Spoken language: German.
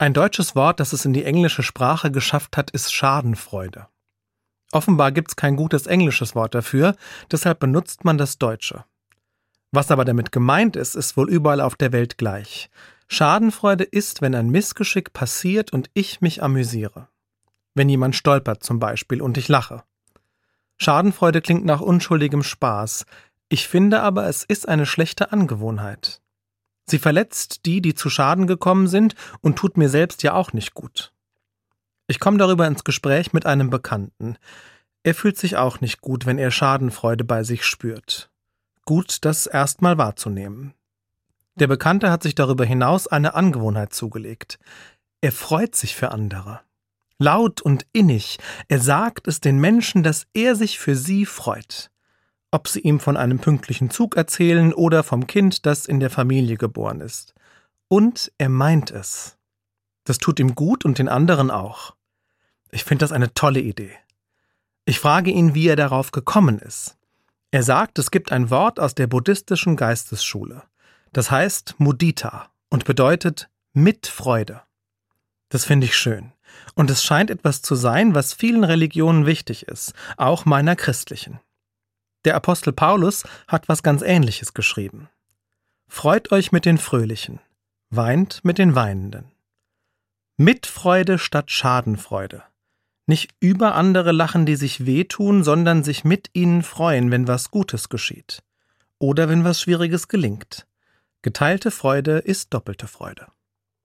Ein deutsches Wort, das es in die englische Sprache geschafft hat, ist Schadenfreude. Offenbar gibt's kein gutes englisches Wort dafür, deshalb benutzt man das Deutsche. Was aber damit gemeint ist, ist wohl überall auf der Welt gleich. Schadenfreude ist, wenn ein Missgeschick passiert und ich mich amüsiere. Wenn jemand stolpert zum Beispiel und ich lache. Schadenfreude klingt nach unschuldigem Spaß. Ich finde aber, es ist eine schlechte Angewohnheit. Sie verletzt die, die zu Schaden gekommen sind und tut mir selbst ja auch nicht gut. Ich komme darüber ins Gespräch mit einem Bekannten. Er fühlt sich auch nicht gut, wenn er Schadenfreude bei sich spürt. Gut, das erstmal wahrzunehmen. Der Bekannte hat sich darüber hinaus eine Angewohnheit zugelegt. Er freut sich für andere. Laut und innig. Er sagt es den Menschen, dass er sich für sie freut. Ob sie ihm von einem pünktlichen Zug erzählen oder vom Kind, das in der Familie geboren ist. Und er meint es. Das tut ihm gut und den anderen auch. Ich finde das eine tolle Idee. Ich frage ihn, wie er darauf gekommen ist. Er sagt, es gibt ein Wort aus der buddhistischen Geistesschule. Das heißt Mudita und bedeutet mit Freude. Das finde ich schön. Und es scheint etwas zu sein, was vielen Religionen wichtig ist, auch meiner christlichen. Der Apostel Paulus hat was ganz Ähnliches geschrieben. Freut euch mit den Fröhlichen, weint mit den Weinenden. Mitfreude statt Schadenfreude. Nicht über andere lachen, die sich wehtun, sondern sich mit ihnen freuen, wenn was Gutes geschieht. Oder wenn was Schwieriges gelingt. Geteilte Freude ist doppelte Freude.